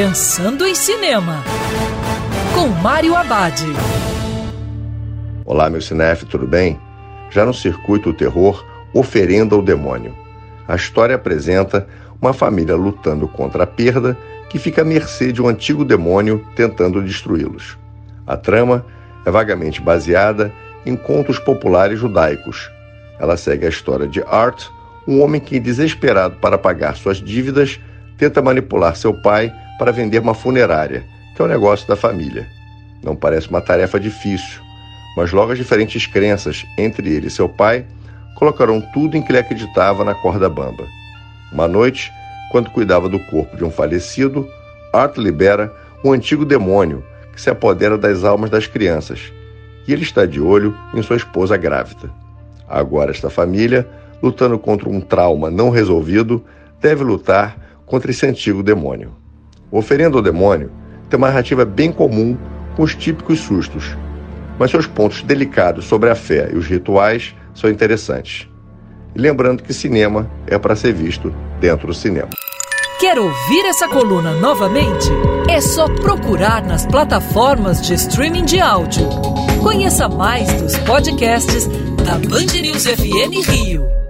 Pensando em Cinema, com Mário Abad. Olá, meu cinef, tudo bem? Já no circuito terror, Oferenda ao Demônio. A história apresenta uma família lutando contra a perda que fica à mercê de um antigo demônio tentando destruí-los. A trama é vagamente baseada em contos populares judaicos. Ela segue a história de Art, um homem que, desesperado para pagar suas dívidas, tenta manipular seu pai para vender uma funerária, que é o negócio da família. Não parece uma tarefa difícil, mas logo as diferentes crenças entre ele e seu pai colocaram tudo em que ele acreditava na corda bamba. Uma noite, quando cuidava do corpo de um falecido, Art libera um antigo demônio que se apodera das almas das crianças, e ele está de olho em sua esposa grávida. Agora, esta família, lutando contra um trauma não resolvido, deve lutar contra esse antigo demônio. Oferendo ao demônio tem uma narrativa bem comum com os típicos sustos, mas seus pontos delicados sobre a fé e os rituais são interessantes. E lembrando que cinema é para ser visto dentro do cinema. Quer ouvir essa coluna novamente? É só procurar nas plataformas de streaming de áudio. Conheça mais dos podcasts da Band News FM Rio.